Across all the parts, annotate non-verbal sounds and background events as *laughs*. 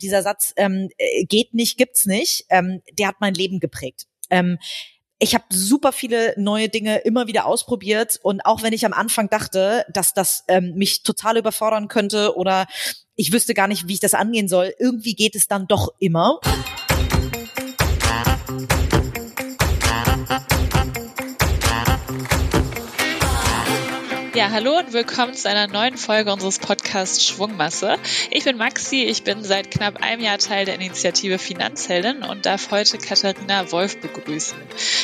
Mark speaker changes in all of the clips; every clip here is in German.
Speaker 1: dieser Satz ähm, äh, geht nicht, gibt's nicht, ähm, der hat mein Leben geprägt. Ähm, ich habe super viele neue Dinge immer wieder ausprobiert und auch wenn ich am Anfang dachte, dass das ähm, mich total überfordern könnte oder ich wüsste gar nicht, wie ich das angehen soll, irgendwie geht es dann doch immer.
Speaker 2: Ja, hallo und willkommen zu einer neuen Folge unseres Podcasts Schwungmasse. Ich bin Maxi, ich bin seit knapp einem Jahr Teil der Initiative Finanzheldin und darf heute Katharina Wolf begrüßen.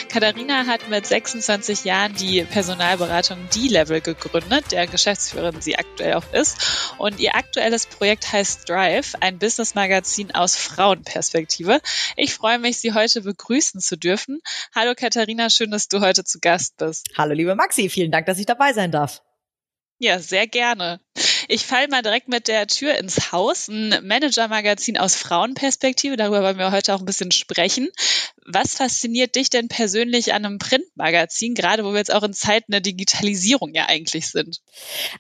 Speaker 2: Katharina hat mit 26 Jahren die Personalberatung D-Level gegründet, der Geschäftsführerin sie aktuell auch ist. Und ihr aktuelles Projekt heißt Drive, ein Business-Magazin aus Frauenperspektive. Ich freue mich, Sie heute begrüßen zu dürfen. Hallo Katharina, schön, dass du heute zu Gast bist.
Speaker 1: Hallo liebe Maxi, vielen Dank, dass ich dabei sein darf.
Speaker 2: Ja, sehr gerne. Ich falle mal direkt mit der Tür ins Haus. Ein Manager-Magazin aus Frauenperspektive, darüber wollen wir heute auch ein bisschen sprechen. Was fasziniert dich denn persönlich an einem Printmagazin, gerade wo wir jetzt auch in Zeiten der Digitalisierung ja eigentlich sind?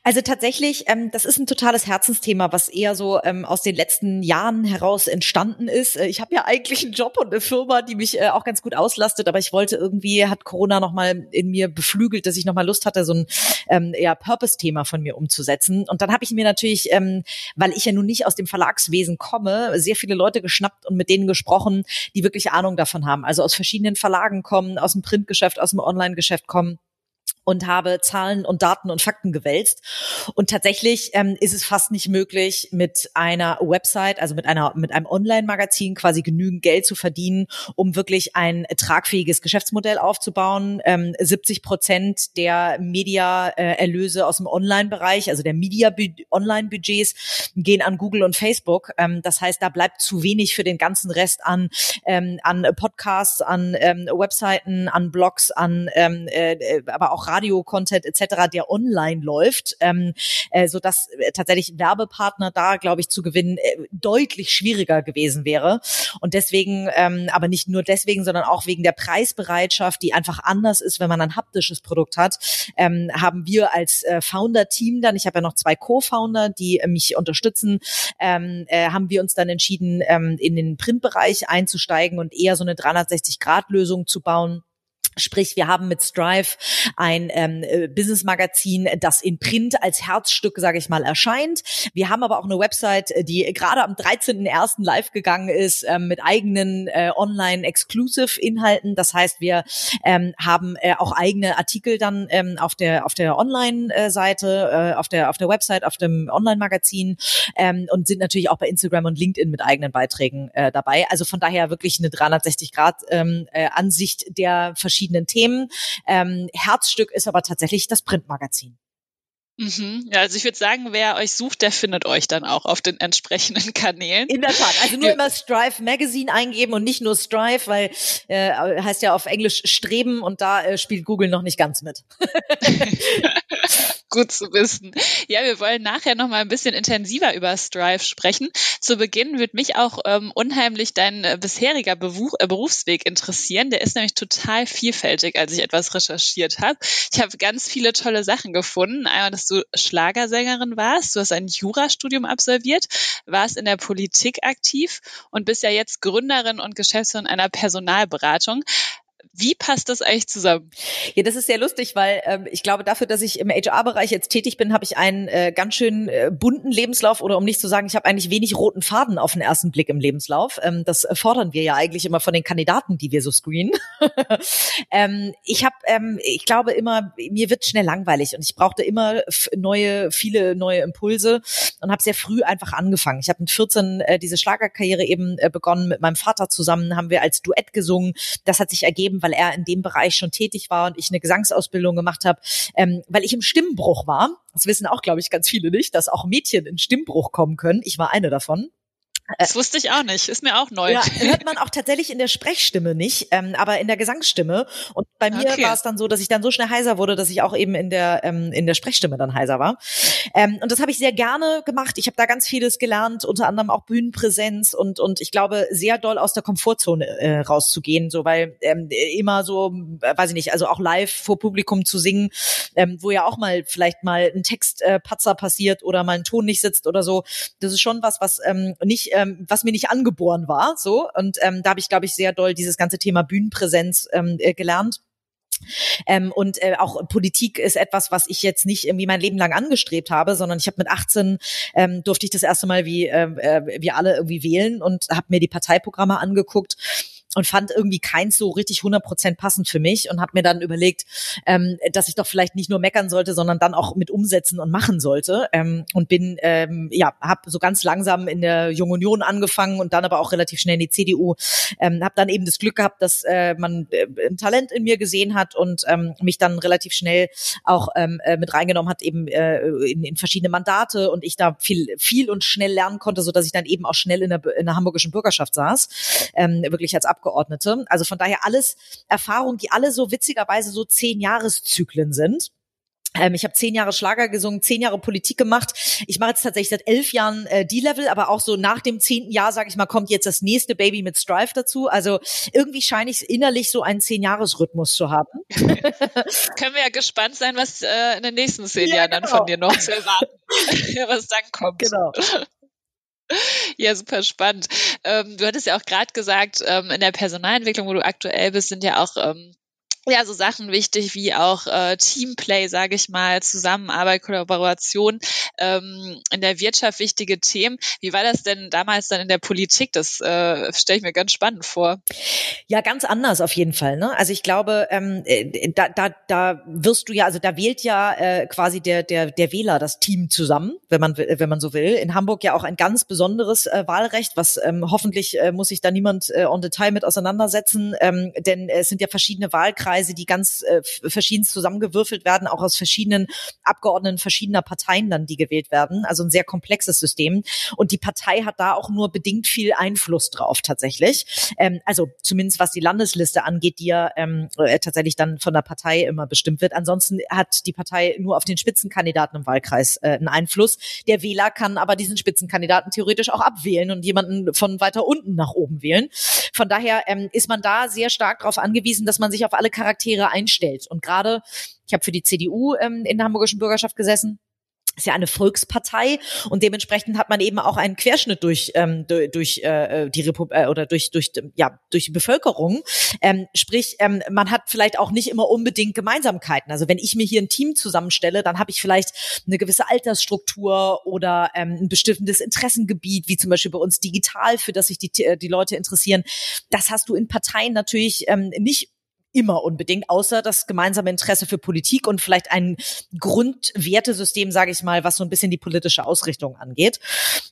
Speaker 1: Also tatsächlich, ähm, das ist ein totales Herzensthema, was eher so ähm, aus den letzten Jahren heraus entstanden ist. Äh, ich habe ja eigentlich einen Job und eine Firma, die mich äh, auch ganz gut auslastet, aber ich wollte irgendwie, hat Corona nochmal in mir beflügelt, dass ich nochmal Lust hatte, so ein ähm, ja, Purpose-Thema von mir umzusetzen. Und dann habe ich mir natürlich, ähm, weil ich ja nun nicht aus dem Verlagswesen komme, sehr viele Leute geschnappt und mit denen gesprochen, die wirklich Ahnung davon haben haben, also aus verschiedenen Verlagen kommen, aus dem Printgeschäft, aus dem Online-Geschäft kommen und habe Zahlen und Daten und Fakten gewälzt. Und tatsächlich ähm, ist es fast nicht möglich, mit einer Website, also mit einer mit einem Online-Magazin quasi genügend Geld zu verdienen, um wirklich ein tragfähiges Geschäftsmodell aufzubauen. Ähm, 70 Prozent der Media-Erlöse aus dem Online-Bereich, also der Media-Online-Budgets, gehen an Google und Facebook. Ähm, das heißt, da bleibt zu wenig für den ganzen Rest an ähm, an Podcasts, an ähm, Webseiten, an Blogs, an ähm, äh, aber auch Radio-Content etc., der online läuft, ähm, äh, so dass äh, tatsächlich Werbepartner da, glaube ich, zu gewinnen äh, deutlich schwieriger gewesen wäre. Und deswegen, ähm, aber nicht nur deswegen, sondern auch wegen der Preisbereitschaft, die einfach anders ist, wenn man ein haptisches Produkt hat, ähm, haben wir als äh, Founder-Team dann, ich habe ja noch zwei Co-Founder, die äh, mich unterstützen, ähm, äh, haben wir uns dann entschieden, ähm, in den Printbereich einzusteigen und eher so eine 360-Grad-Lösung zu bauen Sprich, wir haben mit Strive ein ähm, äh, Business-Magazin, das in Print als Herzstück, sage ich mal, erscheint. Wir haben aber auch eine Website, die gerade am 13.01. live gegangen ist ähm, mit eigenen äh, Online-Exclusive-Inhalten. Das heißt, wir ähm, haben äh, auch eigene Artikel dann ähm, auf der auf der Online-Seite, äh, auf der auf der Website, auf dem Online-Magazin ähm, und sind natürlich auch bei Instagram und LinkedIn mit eigenen Beiträgen äh, dabei. Also von daher wirklich eine 360 Grad ähm, äh, Ansicht der verschiedenen verschiedenen Themen. Ähm, Herzstück ist aber tatsächlich das Printmagazin.
Speaker 2: Mhm. Ja, also ich würde sagen, wer euch sucht, der findet euch dann auch auf den entsprechenden *laughs* Kanälen.
Speaker 1: In der Tat. Also nur immer Strive Magazine eingeben und nicht nur Strive, weil äh, heißt ja auf Englisch Streben und da äh, spielt Google noch nicht ganz mit. *laughs* *laughs* *laughs*
Speaker 2: Gut zu wissen. Ja, wir wollen nachher noch mal ein bisschen intensiver über Strive sprechen. Zu Beginn wird mich auch ähm, unheimlich dein äh, bisheriger Beruf, äh, Berufsweg interessieren. Der ist nämlich total vielfältig, als ich etwas recherchiert habe. Ich habe ganz viele tolle Sachen gefunden. Einmal, dass du Schlagersängerin warst, du hast ein Jurastudium absolviert, warst in der Politik aktiv und bist ja jetzt Gründerin und Geschäftsführerin einer Personalberatung. Wie passt das eigentlich zusammen?
Speaker 1: Ja, das ist sehr lustig, weil ähm, ich glaube, dafür, dass ich im HR-Bereich jetzt tätig bin, habe ich einen äh, ganz schön äh, bunten Lebenslauf oder um nicht zu sagen, ich habe eigentlich wenig roten Faden auf den ersten Blick im Lebenslauf. Ähm, das fordern wir ja eigentlich immer von den Kandidaten, die wir so screenen. *laughs* ähm, ich habe, ähm, ich glaube immer, mir wird schnell langweilig und ich brauchte immer neue, viele neue Impulse und habe sehr früh einfach angefangen. Ich habe mit 14 äh, diese Schlagerkarriere eben äh, begonnen. Mit meinem Vater zusammen haben wir als Duett gesungen. Das hat sich ergeben, weil er in dem Bereich schon tätig war und ich eine Gesangsausbildung gemacht habe, ähm, weil ich im Stimmbruch war. Das wissen auch, glaube ich, ganz viele nicht, dass auch Mädchen in Stimmbruch kommen können. Ich war eine davon.
Speaker 2: Das wusste ich auch nicht. Ist mir auch neu.
Speaker 1: Ja, *laughs* hört man auch tatsächlich in der Sprechstimme nicht, ähm, aber in der Gesangsstimme. Und bei mir okay. war es dann so, dass ich dann so schnell heiser wurde, dass ich auch eben in der ähm, in der Sprechstimme dann heiser war. Ähm, und das habe ich sehr gerne gemacht. Ich habe da ganz vieles gelernt, unter anderem auch Bühnenpräsenz und und ich glaube sehr doll aus der Komfortzone äh, rauszugehen, so weil ähm, immer so, äh, weiß ich nicht, also auch live vor Publikum zu singen, ähm, wo ja auch mal vielleicht mal ein Textpatzer äh, passiert oder mal ein Ton nicht sitzt oder so. Das ist schon was, was ähm, nicht ähm, was mir nicht angeboren war. So und ähm, da habe ich, glaube ich, sehr doll dieses ganze Thema Bühnenpräsenz ähm, äh, gelernt. Ähm, und äh, auch Politik ist etwas, was ich jetzt nicht irgendwie mein Leben lang angestrebt habe, sondern ich habe mit 18 ähm, durfte ich das erste Mal wie äh, äh wir alle irgendwie wählen und habe mir die Parteiprogramme angeguckt und fand irgendwie keins so richtig 100% passend für mich und habe mir dann überlegt, ähm, dass ich doch vielleicht nicht nur meckern sollte, sondern dann auch mit umsetzen und machen sollte ähm, und bin ähm, ja habe so ganz langsam in der Jungen Union angefangen und dann aber auch relativ schnell in die CDU. Ähm, habe dann eben das Glück gehabt, dass äh, man äh, ein Talent in mir gesehen hat und ähm, mich dann relativ schnell auch ähm, äh, mit reingenommen hat eben äh, in, in verschiedene Mandate und ich da viel viel und schnell lernen konnte, so dass ich dann eben auch schnell in der, in der hamburgischen Bürgerschaft saß, ähm, wirklich als Abgeordnete Abgeordnete. Also von daher alles Erfahrungen, die alle so witzigerweise so zehn Jahreszyklen sind. Ähm, ich habe zehn Jahre Schlager gesungen, zehn Jahre Politik gemacht. Ich mache jetzt tatsächlich seit elf Jahren äh, D-Level, aber auch so nach dem zehnten Jahr, sage ich mal, kommt jetzt das nächste Baby mit Strive dazu. Also irgendwie scheine ich innerlich so einen Zehn-Jahres-Rhythmus zu haben. *laughs*
Speaker 2: Können wir ja gespannt sein, was äh, in den nächsten zehn ja, Jahren genau. dann von dir noch zu erwarten, *laughs* was dann kommt. Genau. Ja, super spannend. Ähm, du hattest ja auch gerade gesagt, ähm, in der Personalentwicklung, wo du aktuell bist, sind ja auch ähm, ja, so Sachen wichtig wie auch äh, Teamplay, sage ich mal, Zusammenarbeit, Kollaboration, ähm, in der Wirtschaft wichtige Themen. Wie war das denn damals dann in der Politik? Das äh, stelle ich mir ganz spannend vor.
Speaker 1: Ja, ganz anders auf jeden Fall. Ne? Also ich glaube, ähm, äh, da, da, da wirst du ja, also da wählt ja äh, quasi der, der, der Wähler das Team zusammen, wenn man, wenn man so will. In Hamburg ja auch ein ganz besonderes äh, Wahlrecht, was ähm, hoffentlich äh, muss sich da niemand äh, on Detail mit auseinandersetzen, ähm, denn es sind ja verschiedene Wahlkreise Wahlkreise, die ganz äh, verschieden zusammengewürfelt werden, auch aus verschiedenen Abgeordneten verschiedener Parteien dann, die gewählt werden. Also ein sehr komplexes System. Und die Partei hat da auch nur bedingt viel Einfluss drauf tatsächlich. Ähm, also zumindest was die Landesliste angeht, die ja ähm, äh, tatsächlich dann von der Partei immer bestimmt wird. Ansonsten hat die Partei nur auf den Spitzenkandidaten im Wahlkreis äh, einen Einfluss. Der Wähler kann aber diesen Spitzenkandidaten theoretisch auch abwählen und jemanden von weiter unten nach oben wählen. Von daher ähm, ist man da sehr stark darauf angewiesen, dass man sich auf alle Charaktere einstellt. Und gerade, ich habe für die CDU ähm, in der hamburgischen Bürgerschaft gesessen, ist ja eine Volkspartei und dementsprechend hat man eben auch einen Querschnitt durch ähm, durch, durch äh, die Republik äh, oder durch durch ja durch die Bevölkerung. Ähm, sprich, ähm, man hat vielleicht auch nicht immer unbedingt Gemeinsamkeiten. Also wenn ich mir hier ein Team zusammenstelle, dann habe ich vielleicht eine gewisse Altersstruktur oder ähm, ein bestimmtes Interessengebiet, wie zum Beispiel bei uns digital, für das sich die die Leute interessieren. Das hast du in Parteien natürlich ähm, nicht immer unbedingt, außer das gemeinsame Interesse für Politik und vielleicht ein Grundwertesystem, sage ich mal, was so ein bisschen die politische Ausrichtung angeht.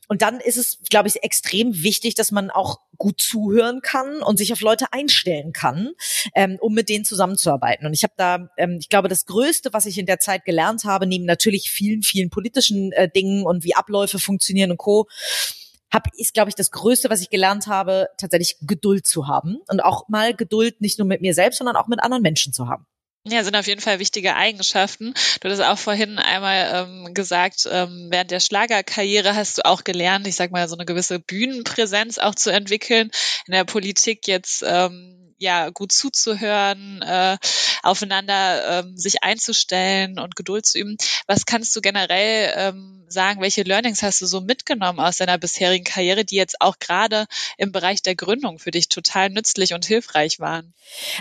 Speaker 1: Und dann ist es, glaube ich, extrem wichtig, dass man auch gut zuhören kann und sich auf Leute einstellen kann, ähm, um mit denen zusammenzuarbeiten. Und ich habe da, ähm, ich glaube, das Größte, was ich in der Zeit gelernt habe, neben natürlich vielen, vielen politischen äh, Dingen und wie Abläufe funktionieren und Co., hab, ist, glaube ich, das Größte, was ich gelernt habe, tatsächlich Geduld zu haben und auch mal Geduld nicht nur mit mir selbst, sondern auch mit anderen Menschen zu haben.
Speaker 2: Ja, sind auf jeden Fall wichtige Eigenschaften. Du hast auch vorhin einmal ähm, gesagt, ähm, während der Schlagerkarriere hast du auch gelernt, ich sag mal, so eine gewisse Bühnenpräsenz auch zu entwickeln. In der Politik jetzt ähm, ja gut zuzuhören, äh, aufeinander ähm, sich einzustellen und Geduld zu üben. Was kannst du generell ähm, sagen? Welche Learnings hast du so mitgenommen aus deiner bisherigen Karriere, die jetzt auch gerade im Bereich der Gründung für dich total nützlich und hilfreich waren?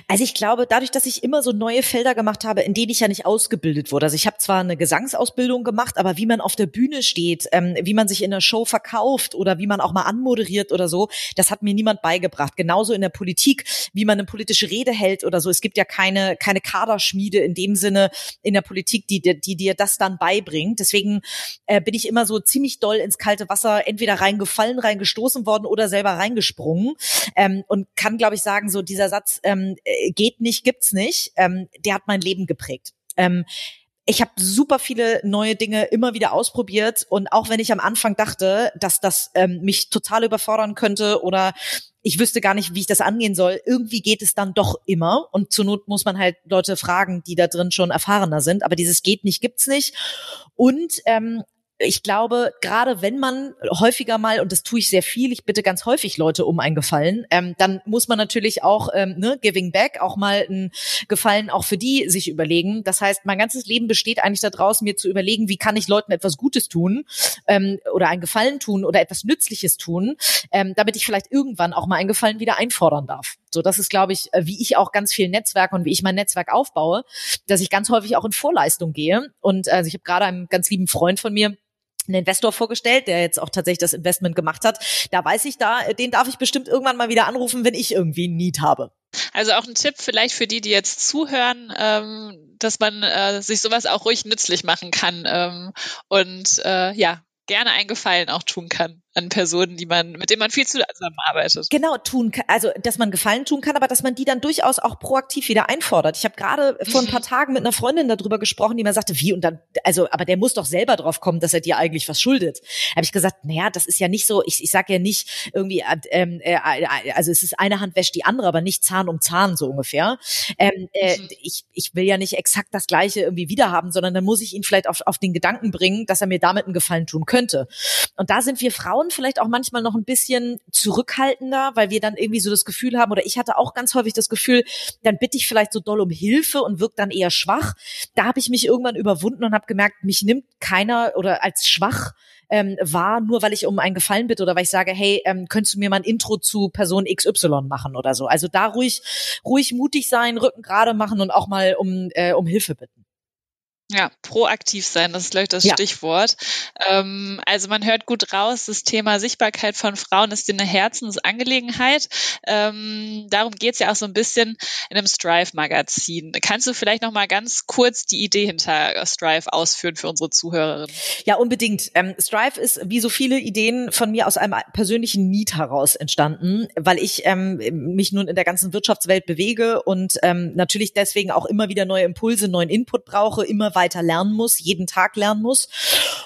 Speaker 1: Also ich glaube, dadurch, dass ich immer so neue Felder gemacht habe, in denen ich ja nicht ausgebildet wurde. Also ich habe zwar eine Gesangsausbildung gemacht, aber wie man auf der Bühne steht, ähm, wie man sich in der Show verkauft oder wie man auch mal anmoderiert oder so, das hat mir niemand beigebracht. Genauso in der Politik, wie man man eine politische Rede hält oder so. Es gibt ja keine, keine Kaderschmiede in dem Sinne in der Politik, die, die, die dir das dann beibringt. Deswegen äh, bin ich immer so ziemlich doll ins kalte Wasser entweder reingefallen, reingestoßen worden oder selber reingesprungen. Ähm, und kann, glaube ich, sagen, so dieser Satz ähm, äh, geht nicht, gibt's nicht, ähm, der hat mein Leben geprägt. Ähm, ich habe super viele neue Dinge immer wieder ausprobiert und auch wenn ich am Anfang dachte, dass das ähm, mich total überfordern könnte oder ich wüsste gar nicht, wie ich das angehen soll. Irgendwie geht es dann doch immer. Und zur Not muss man halt Leute fragen, die da drin schon erfahrener sind. Aber dieses geht nicht, gibt's nicht. Und ähm, ich glaube, gerade wenn man häufiger mal, und das tue ich sehr viel, ich bitte ganz häufig Leute um einen Gefallen, ähm, dann muss man natürlich auch, ähm, ne, giving back, auch mal einen Gefallen auch für die sich überlegen. Das heißt, mein ganzes Leben besteht eigentlich daraus, mir zu überlegen, wie kann ich Leuten etwas Gutes tun ähm, oder einen Gefallen tun oder etwas Nützliches tun, ähm, damit ich vielleicht irgendwann auch mal einen Gefallen wieder einfordern darf. So, das ist, glaube ich, äh, wie ich auch ganz viel Netzwerk und wie ich mein Netzwerk aufbaue, dass ich ganz häufig auch in Vorleistung gehe. Und also ich habe gerade einen ganz lieben Freund von mir, einen Investor vorgestellt, der jetzt auch tatsächlich das Investment gemacht hat. Da weiß ich da, äh, den darf ich bestimmt irgendwann mal wieder anrufen, wenn ich irgendwie ein Need habe.
Speaker 2: Also auch ein Tipp vielleicht für die, die jetzt zuhören, ähm, dass man äh, sich sowas auch ruhig nützlich machen kann ähm, und äh, ja gerne einen Gefallen auch tun kann an Personen, die man, mit denen man viel zusammenarbeitet.
Speaker 1: Genau, tun kann, also dass man Gefallen tun kann, aber dass man die dann durchaus auch proaktiv wieder einfordert. Ich habe gerade vor ein paar mhm. Tagen mit einer Freundin darüber gesprochen, die mir sagte, wie und dann, also, aber der muss doch selber drauf kommen, dass er dir eigentlich was schuldet. Habe ich gesagt, naja, das ist ja nicht so, ich, ich sage ja nicht irgendwie, ähm, äh, also es ist eine Hand wäscht die andere, aber nicht Zahn um Zahn so ungefähr. Ähm, äh, mhm. ich, ich will ja nicht exakt das Gleiche irgendwie wiederhaben, sondern dann muss ich ihn vielleicht auf, auf den Gedanken bringen, dass er mir damit einen Gefallen tun könnte. Und da sind wir Frauen Frauen vielleicht auch manchmal noch ein bisschen zurückhaltender, weil wir dann irgendwie so das Gefühl haben, oder ich hatte auch ganz häufig das Gefühl, dann bitte ich vielleicht so doll um Hilfe und wirkt dann eher schwach. Da habe ich mich irgendwann überwunden und habe gemerkt, mich nimmt keiner oder als schwach ähm, wahr, nur weil ich um einen Gefallen bitte oder weil ich sage, hey, ähm, könntest du mir mal ein Intro zu Person XY machen oder so. Also da ruhig, ruhig mutig sein, Rücken gerade machen und auch mal um, äh, um Hilfe bitten.
Speaker 2: Ja, proaktiv sein, das ist, glaube ich, das ja. Stichwort. Ähm, also man hört gut raus, das Thema Sichtbarkeit von Frauen ist dir eine Herzensangelegenheit. Ähm, darum geht's ja auch so ein bisschen in einem Strive-Magazin. Kannst du vielleicht noch mal ganz kurz die Idee hinter Strive ausführen für unsere Zuhörerinnen?
Speaker 1: Ja, unbedingt. Ähm, Strive ist wie so viele Ideen von mir aus einem persönlichen Need heraus entstanden, weil ich ähm, mich nun in der ganzen Wirtschaftswelt bewege und ähm, natürlich deswegen auch immer wieder neue Impulse, neuen Input brauche, immer weiter lernen muss, jeden Tag lernen muss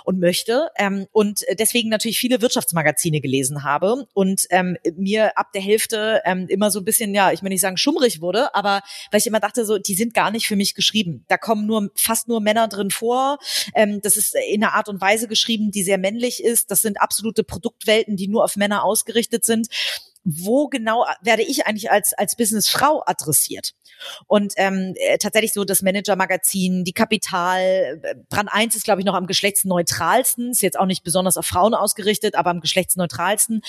Speaker 1: und möchte. Ähm, und deswegen natürlich viele Wirtschaftsmagazine gelesen habe und ähm, mir ab der Hälfte ähm, immer so ein bisschen, ja, ich will nicht sagen schummrig wurde, aber weil ich immer dachte, so, die sind gar nicht für mich geschrieben. Da kommen nur fast nur Männer drin vor. Ähm, das ist in einer Art und Weise geschrieben, die sehr männlich ist. Das sind absolute Produktwelten, die nur auf Männer ausgerichtet sind wo genau werde ich eigentlich als, als Businessfrau adressiert? Und ähm, äh, tatsächlich so das Manager-Magazin, die Kapital, äh, Brand 1 ist, glaube ich, noch am geschlechtsneutralsten, ist jetzt auch nicht besonders auf Frauen ausgerichtet, aber am geschlechtsneutralsten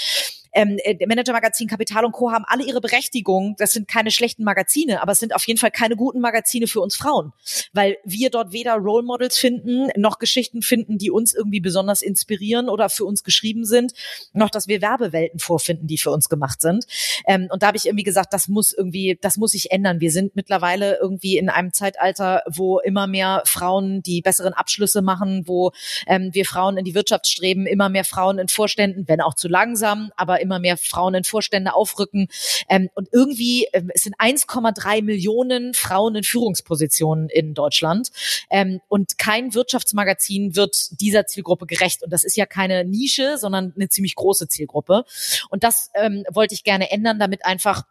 Speaker 1: ähm, äh, Manager Magazin, Kapital und Co. haben alle ihre Berechtigung. Das sind keine schlechten Magazine, aber es sind auf jeden Fall keine guten Magazine für uns Frauen, weil wir dort weder Role Models finden, noch Geschichten finden, die uns irgendwie besonders inspirieren oder für uns geschrieben sind, noch dass wir Werbewelten vorfinden, die für uns gemacht sind. Ähm, und da habe ich irgendwie gesagt, das muss irgendwie, das muss sich ändern. Wir sind mittlerweile irgendwie in einem Zeitalter, wo immer mehr Frauen die besseren Abschlüsse machen, wo ähm, wir Frauen in die Wirtschaft streben, immer mehr Frauen in Vorständen, wenn auch zu langsam, aber immer mehr Frauen in Vorstände aufrücken. Ähm, und irgendwie, ähm, es sind 1,3 Millionen Frauen in Führungspositionen in Deutschland. Ähm, und kein Wirtschaftsmagazin wird dieser Zielgruppe gerecht. Und das ist ja keine Nische, sondern eine ziemlich große Zielgruppe. Und das ähm, wollte ich gerne ändern, damit einfach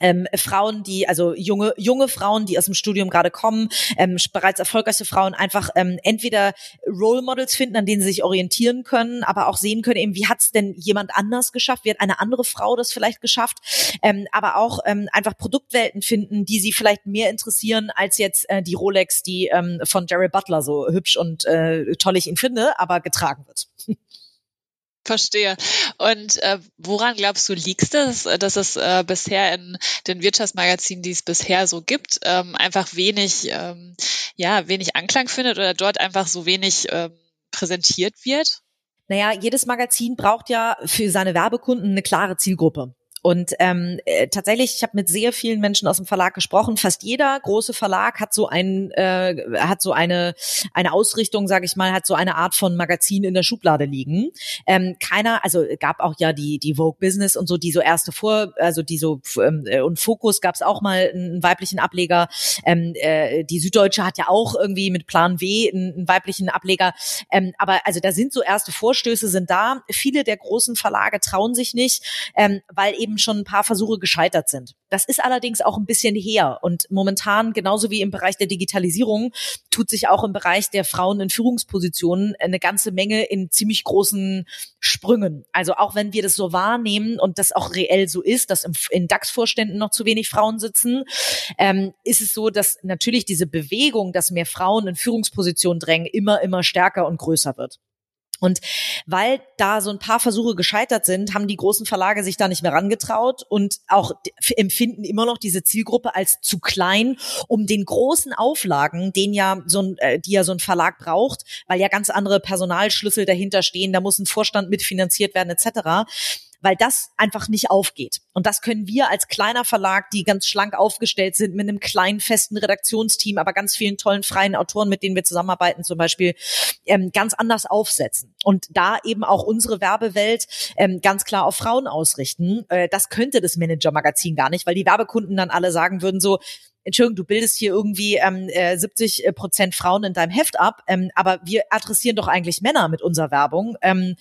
Speaker 1: ähm, Frauen, die, also junge, junge Frauen, die aus dem Studium gerade kommen, ähm, bereits erfolgreiche Frauen einfach ähm, entweder Role Models finden, an denen sie sich orientieren können, aber auch sehen können, eben, wie hat es denn jemand anders geschafft, wie hat eine andere Frau das vielleicht geschafft, ähm, aber auch ähm, einfach Produktwelten finden, die sie vielleicht mehr interessieren als jetzt äh, die Rolex, die ähm, von Jerry Butler so hübsch und äh, toll ich ihn finde, aber getragen wird. *laughs*
Speaker 2: Verstehe. Und äh, woran glaubst du, liegt es, dass es äh, bisher in den Wirtschaftsmagazinen, die es bisher so gibt, ähm, einfach wenig, ähm, ja, wenig Anklang findet oder dort einfach so wenig ähm, präsentiert wird?
Speaker 1: Naja, jedes Magazin braucht ja für seine Werbekunden eine klare Zielgruppe. Und ähm, äh, tatsächlich, ich habe mit sehr vielen Menschen aus dem Verlag gesprochen. Fast jeder große Verlag hat so ein, äh, hat so eine eine Ausrichtung, sage ich mal, hat so eine Art von Magazin in der Schublade liegen. Ähm, keiner, also gab auch ja die die Vogue Business und so, die so erste vor, also die so ähm, äh, und Fokus gab es auch mal einen weiblichen Ableger. Ähm, äh, die Süddeutsche hat ja auch irgendwie mit Plan W einen, einen weiblichen Ableger. Ähm, aber also da sind so erste Vorstöße sind da. Viele der großen Verlage trauen sich nicht, ähm, weil eben eben schon ein paar Versuche gescheitert sind. Das ist allerdings auch ein bisschen her und momentan genauso wie im Bereich der Digitalisierung tut sich auch im Bereich der Frauen in Führungspositionen eine ganze Menge in ziemlich großen Sprüngen. Also auch wenn wir das so wahrnehmen und das auch reell so ist, dass in DAX-Vorständen noch zu wenig Frauen sitzen, ähm, ist es so, dass natürlich diese Bewegung, dass mehr Frauen in Führungspositionen drängen, immer, immer stärker und größer wird. Und weil da so ein paar Versuche gescheitert sind, haben die großen Verlage sich da nicht mehr rangetraut und auch empfinden immer noch diese Zielgruppe als zu klein, um den großen Auflagen, den ja so ein, äh, die ja so ein Verlag braucht, weil ja ganz andere Personalschlüssel dahinter stehen, da muss ein Vorstand mitfinanziert werden etc weil das einfach nicht aufgeht. Und das können wir als kleiner Verlag, die ganz schlank aufgestellt sind, mit einem kleinen festen Redaktionsteam, aber ganz vielen tollen freien Autoren, mit denen wir zusammenarbeiten, zum Beispiel, ähm, ganz anders aufsetzen. Und da eben auch unsere Werbewelt ähm, ganz klar auf Frauen ausrichten. Äh, das könnte das Manager-Magazin gar nicht, weil die Werbekunden dann alle sagen würden so, Entschuldigung, du bildest hier irgendwie ähm, 70 äh, Prozent Frauen in deinem Heft ab, ähm, aber wir adressieren doch eigentlich Männer mit unserer Werbung. Ähm,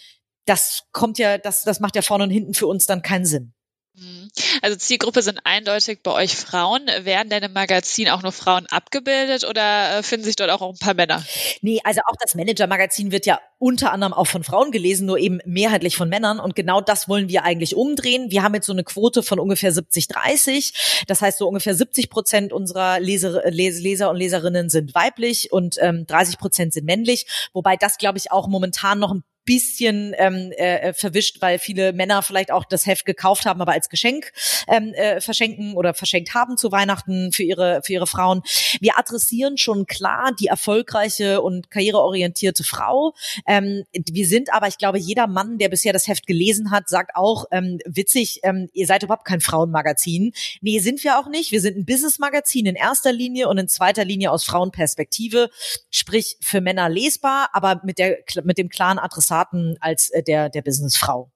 Speaker 1: das kommt ja, das, das macht ja vorne und hinten für uns dann keinen Sinn.
Speaker 2: Mhm. Also Zielgruppe sind eindeutig bei euch Frauen. Werden denn im Magazin auch nur Frauen abgebildet oder äh, finden sich dort auch ein paar Männer?
Speaker 1: Nee, also auch das Manager-Magazin wird ja unter anderem auch von Frauen gelesen, nur eben mehrheitlich von Männern. Und genau das wollen wir eigentlich umdrehen. Wir haben jetzt so eine Quote von ungefähr 70, 30. Das heißt, so ungefähr 70 Prozent unserer Leser, Leser und Leserinnen sind weiblich und ähm, 30 Prozent sind männlich. Wobei das, glaube ich, auch momentan noch ein bisschen ähm, äh, verwischt, weil viele Männer vielleicht auch das Heft gekauft haben, aber als Geschenk ähm, äh, verschenken oder verschenkt haben zu Weihnachten für ihre für ihre Frauen. Wir adressieren schon klar die erfolgreiche und karriereorientierte Frau. Ähm, wir sind aber, ich glaube, jeder Mann, der bisher das Heft gelesen hat, sagt auch ähm, witzig, ähm, ihr seid überhaupt kein Frauenmagazin. Nee, sind wir auch nicht. Wir sind ein Businessmagazin in erster Linie und in zweiter Linie aus Frauenperspektive, sprich für Männer lesbar, aber mit der mit dem klaren Adressat Daten als äh, der, der Businessfrau.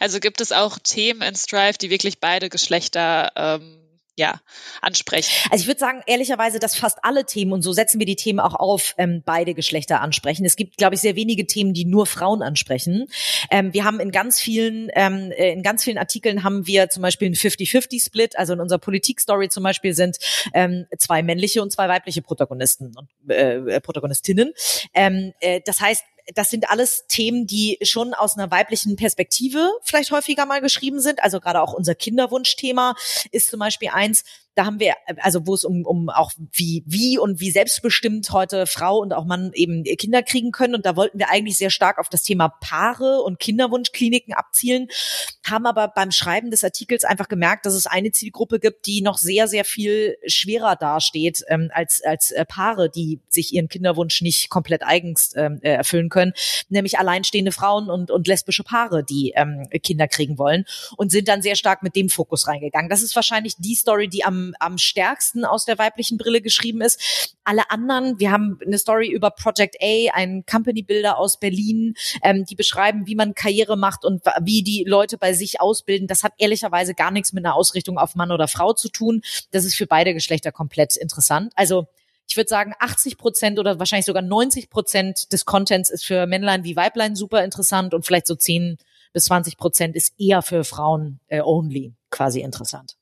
Speaker 2: Also gibt es auch Themen in Strive, die wirklich beide Geschlechter ähm, ja, ansprechen.
Speaker 1: Also ich würde sagen, ehrlicherweise, dass fast alle Themen, und so setzen wir die Themen auch auf, ähm, beide Geschlechter ansprechen. Es gibt, glaube ich, sehr wenige Themen, die nur Frauen ansprechen. Ähm, wir haben in ganz vielen, ähm, äh, in ganz vielen Artikeln haben wir zum Beispiel einen 50-50-Split. Also in unserer Politik-Story zum Beispiel sind ähm, zwei männliche und zwei weibliche Protagonisten und äh, äh Protagonistinnen. Ähm, äh, das heißt, das sind alles Themen, die schon aus einer weiblichen Perspektive vielleicht häufiger mal geschrieben sind. Also gerade auch unser Kinderwunschthema ist zum Beispiel eins, da haben wir, also wo es um, um auch wie, wie und wie selbstbestimmt heute Frau und auch Mann eben Kinder kriegen können. Und da wollten wir eigentlich sehr stark auf das Thema Paare und Kinderwunschkliniken abzielen, haben aber beim Schreiben des Artikels einfach gemerkt, dass es eine Zielgruppe gibt, die noch sehr, sehr viel schwerer dasteht ähm, als, als äh, Paare, die sich ihren Kinderwunsch nicht komplett eigens ähm, äh, erfüllen können, nämlich alleinstehende Frauen und, und lesbische Paare, die ähm, Kinder kriegen wollen und sind dann sehr stark mit dem Fokus reingegangen. Das ist wahrscheinlich die Story, die am am, stärksten aus der weiblichen Brille geschrieben ist. Alle anderen, wir haben eine Story über Project A, ein Company Builder aus Berlin, ähm, die beschreiben, wie man Karriere macht und wie die Leute bei sich ausbilden. Das hat ehrlicherweise gar nichts mit einer Ausrichtung auf Mann oder Frau zu tun. Das ist für beide Geschlechter komplett interessant. Also ich würde sagen, 80 Prozent oder wahrscheinlich sogar 90 Prozent des Contents ist für Männlein wie Weiblein super interessant und vielleicht so 10 bis 20 Prozent ist eher für Frauen äh, only quasi interessant.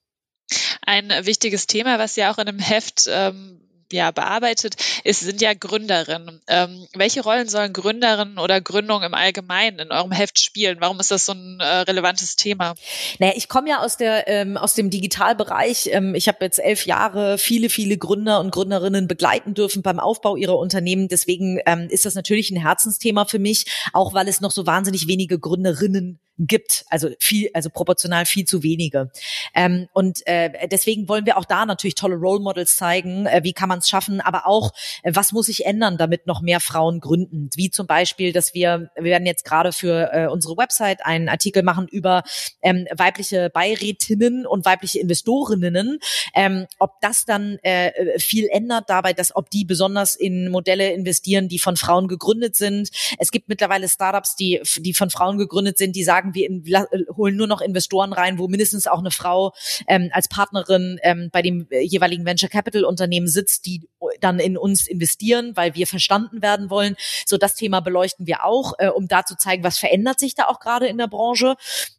Speaker 2: Ein wichtiges Thema, was ja auch in einem Heft ähm, ja, bearbeitet ist, sind ja Gründerinnen. Ähm, welche Rollen sollen Gründerinnen oder Gründung im Allgemeinen in eurem Heft spielen? Warum ist das so ein äh, relevantes Thema?
Speaker 1: Naja, ich komme ja aus der ähm, aus dem Digitalbereich. Ähm, ich habe jetzt elf Jahre viele viele Gründer und Gründerinnen begleiten dürfen beim Aufbau ihrer Unternehmen. Deswegen ähm, ist das natürlich ein Herzensthema für mich, auch weil es noch so wahnsinnig wenige Gründerinnen gibt, also viel, also proportional viel zu wenige. Ähm, und äh, deswegen wollen wir auch da natürlich tolle Role Models zeigen, äh, wie kann man es schaffen, aber auch, äh, was muss sich ändern, damit noch mehr Frauen gründen. Wie zum Beispiel, dass wir, wir werden jetzt gerade für äh, unsere Website einen Artikel machen über ähm, weibliche Beirätinnen und weibliche Investorinnen, ähm, ob das dann äh, viel ändert dabei, dass ob die besonders in Modelle investieren, die von Frauen gegründet sind. Es gibt mittlerweile Startups, die, die von Frauen gegründet sind, die sagen, sagen, wir in, äh, holen nur noch Investoren rein, wo mindestens auch eine Frau ähm, als Partnerin ähm, bei dem äh, jeweiligen Venture Capital Unternehmen sitzt, die dann in uns investieren, weil wir verstanden werden wollen. So das Thema beleuchten wir auch, äh, um da zu zeigen, was verändert sich da auch gerade in der Branche.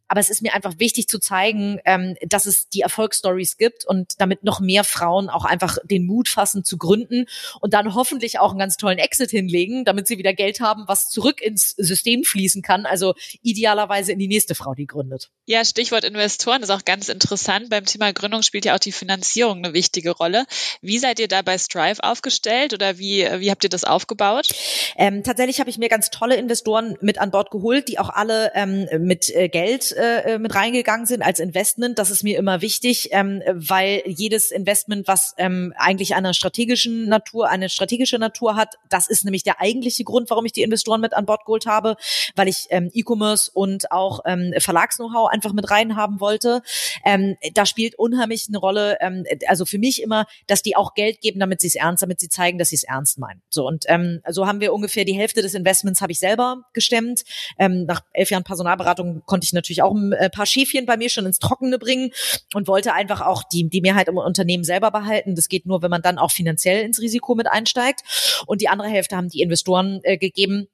Speaker 1: Aber es ist mir einfach wichtig zu zeigen, ähm, dass es die Erfolgsstories gibt und damit noch mehr Frauen auch einfach den Mut fassen zu gründen und dann hoffentlich auch einen ganz tollen Exit hinlegen, damit sie wieder Geld haben, was zurück ins System fließen kann. Also idealerweise in die nächste Frau, die gründet.
Speaker 2: Ja, Stichwort Investoren ist auch ganz interessant. Beim Thema Gründung spielt ja auch die Finanzierung eine wichtige Rolle. Wie seid ihr da bei Strive aufgestellt oder wie, wie habt ihr das aufgebaut?
Speaker 1: Ähm, tatsächlich habe ich mir ganz tolle Investoren mit an Bord geholt, die auch alle ähm, mit äh, Geld äh, mit reingegangen sind als Investment. Das ist mir immer wichtig, ähm, weil jedes Investment, was ähm, eigentlich einer strategischen Natur, eine strategische Natur hat, das ist nämlich der eigentliche Grund, warum ich die Investoren mit an Bord geholt habe, weil ich ähm, E-Commerce und auch ähm, Verlags-Know-how einfach mit reinhaben wollte. Ähm, da spielt unheimlich eine Rolle, ähm, also für mich immer, dass die auch Geld geben, damit sie es ernst, damit sie zeigen, dass sie es ernst meinen. So und ähm, so haben wir ungefähr die Hälfte des Investments habe ich selber gestemmt. Ähm, nach elf Jahren Personalberatung konnte ich natürlich auch ein äh, paar Schäfchen bei mir schon ins Trockene bringen und wollte einfach auch die die Mehrheit im Unternehmen selber behalten. Das geht nur, wenn man dann auch finanziell ins Risiko mit einsteigt. Und die andere Hälfte haben die Investoren äh, gegeben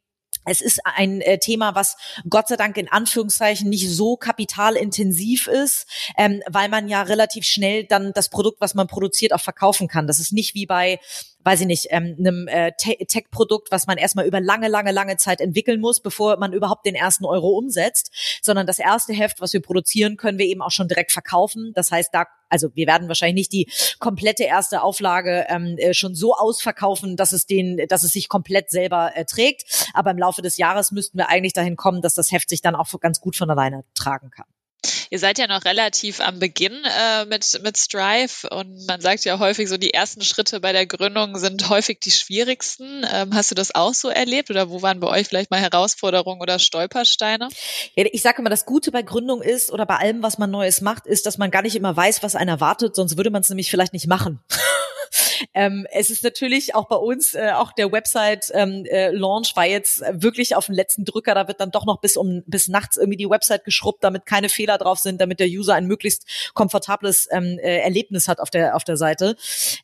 Speaker 1: es ist ein äh, Thema, was Gott sei Dank in Anführungszeichen nicht so kapitalintensiv ist, ähm, weil man ja relativ schnell dann das Produkt, was man produziert, auch verkaufen kann. Das ist nicht wie bei weiß ich nicht, ähm, einem äh, Tech-Produkt, was man erstmal über lange, lange, lange Zeit entwickeln muss, bevor man überhaupt den ersten Euro umsetzt, sondern das erste Heft, was wir produzieren, können wir eben auch schon direkt verkaufen. Das heißt, da also wir werden wahrscheinlich nicht die komplette erste Auflage ähm, äh, schon so ausverkaufen, dass es den, dass es sich komplett selber äh, trägt. Aber im Laufe des Jahres müssten wir eigentlich dahin kommen, dass das Heft sich dann auch ganz gut von alleine tragen kann.
Speaker 2: Ihr seid ja noch relativ am Beginn äh, mit, mit Strive und man sagt ja häufig so, die ersten Schritte bei der Gründung sind häufig die schwierigsten. Ähm, hast du das auch so erlebt oder wo waren bei euch vielleicht mal Herausforderungen oder Stolpersteine?
Speaker 1: Ja, ich sage immer, das Gute bei Gründung ist oder bei allem, was man Neues macht, ist, dass man gar nicht immer weiß, was einen erwartet, sonst würde man es nämlich vielleicht nicht machen. *laughs* Ähm, es ist natürlich auch bei uns, äh, auch der Website-Launch ähm, äh, war jetzt wirklich auf den letzten Drücker. Da wird dann doch noch bis um bis nachts irgendwie die Website geschrubbt, damit keine Fehler drauf sind, damit der User ein möglichst komfortables ähm, äh, Erlebnis hat auf der auf der Seite.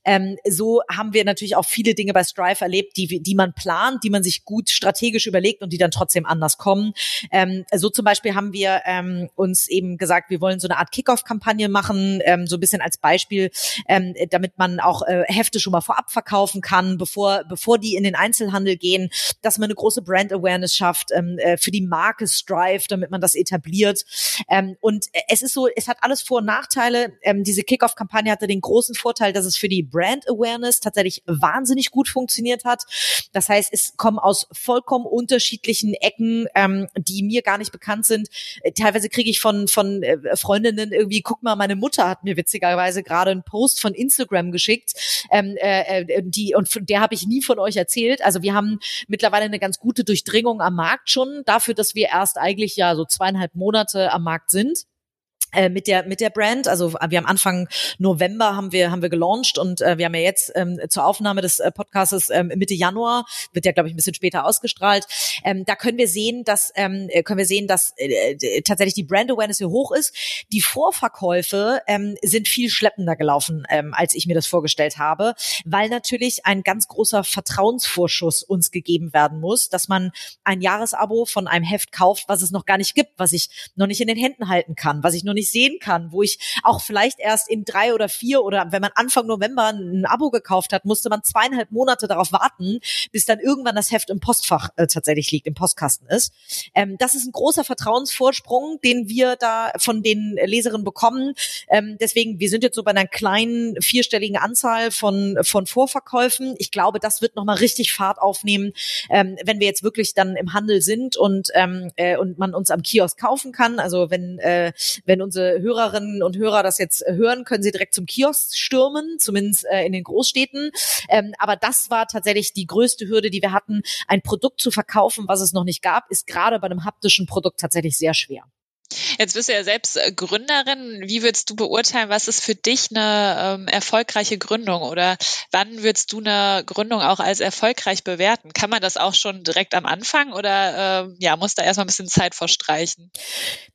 Speaker 1: Ähm, so haben wir natürlich auch viele Dinge bei Strive erlebt, die die man plant, die man sich gut strategisch überlegt und die dann trotzdem anders kommen. Ähm, so zum Beispiel haben wir ähm, uns eben gesagt, wir wollen so eine Art Kickoff-Kampagne machen, ähm, so ein bisschen als Beispiel, ähm, damit man auch äh, Hefte schon mal vorab verkaufen kann, bevor, bevor die in den Einzelhandel gehen, dass man eine große Brand Awareness schafft ähm, äh, für die Marke Strive, damit man das etabliert. Ähm, und es ist so, es hat alles Vor- und Nachteile. Ähm, diese Kickoff-Kampagne hatte den großen Vorteil, dass es für die Brand Awareness tatsächlich wahnsinnig gut funktioniert hat. Das heißt, es kommen aus vollkommen unterschiedlichen Ecken, ähm, die mir gar nicht bekannt sind. Äh, teilweise kriege ich von, von äh, Freundinnen irgendwie, guck mal, meine Mutter hat mir witzigerweise gerade einen Post von Instagram geschickt, ähm, äh, äh, die und von der habe ich nie von euch erzählt. Also wir haben mittlerweile eine ganz gute Durchdringung am Markt schon dafür, dass wir erst eigentlich ja so zweieinhalb Monate am Markt sind. Äh, mit der mit der Brand. Also wir haben Anfang November haben wir haben wir gelauncht und äh, wir haben ja jetzt ähm, zur Aufnahme des äh, Podcastes ähm, Mitte Januar wird ja glaube ich ein bisschen später ausgestrahlt. Ähm, da können wir sehen, dass ähm, äh, können wir sehen, dass äh, tatsächlich die Brand Awareness hier hoch ist. Die Vorverkäufe ähm, sind viel schleppender gelaufen, ähm, als ich mir das vorgestellt habe, weil natürlich ein ganz großer Vertrauensvorschuss uns gegeben werden muss, dass man ein Jahresabo von einem Heft kauft, was es noch gar nicht gibt, was ich noch nicht in den Händen halten kann, was ich noch nicht sehen kann, wo ich auch vielleicht erst in drei oder vier oder wenn man Anfang November ein Abo gekauft hat, musste man zweieinhalb Monate darauf warten, bis dann irgendwann das Heft im Postfach äh, tatsächlich liegt, im Postkasten ist. Ähm, das ist ein großer Vertrauensvorsprung, den wir da von den Leserinnen bekommen. Ähm, deswegen, wir sind jetzt so bei einer kleinen vierstelligen Anzahl von, von Vorverkäufen. Ich glaube, das wird nochmal richtig Fahrt aufnehmen, ähm, wenn wir jetzt wirklich dann im Handel sind und, ähm, äh, und man uns am Kiosk kaufen kann. Also wenn, äh, wenn unsere Hörerinnen und Hörer das jetzt äh, hören, können sie direkt zum Kiosk stürmen, zumindest äh, in den Großstädten. Ähm, aber das war tatsächlich die größte Hürde, die wir hatten. Ein Produkt zu verkaufen, was es noch nicht gab, ist gerade bei einem haptischen Produkt tatsächlich sehr schwer.
Speaker 2: Jetzt bist du ja selbst äh, Gründerin. Wie würdest du beurteilen, was ist für dich eine ähm, erfolgreiche Gründung oder wann würdest du eine Gründung auch als erfolgreich bewerten? Kann man das auch schon direkt am Anfang oder äh, ja, muss da erstmal ein bisschen Zeit verstreichen?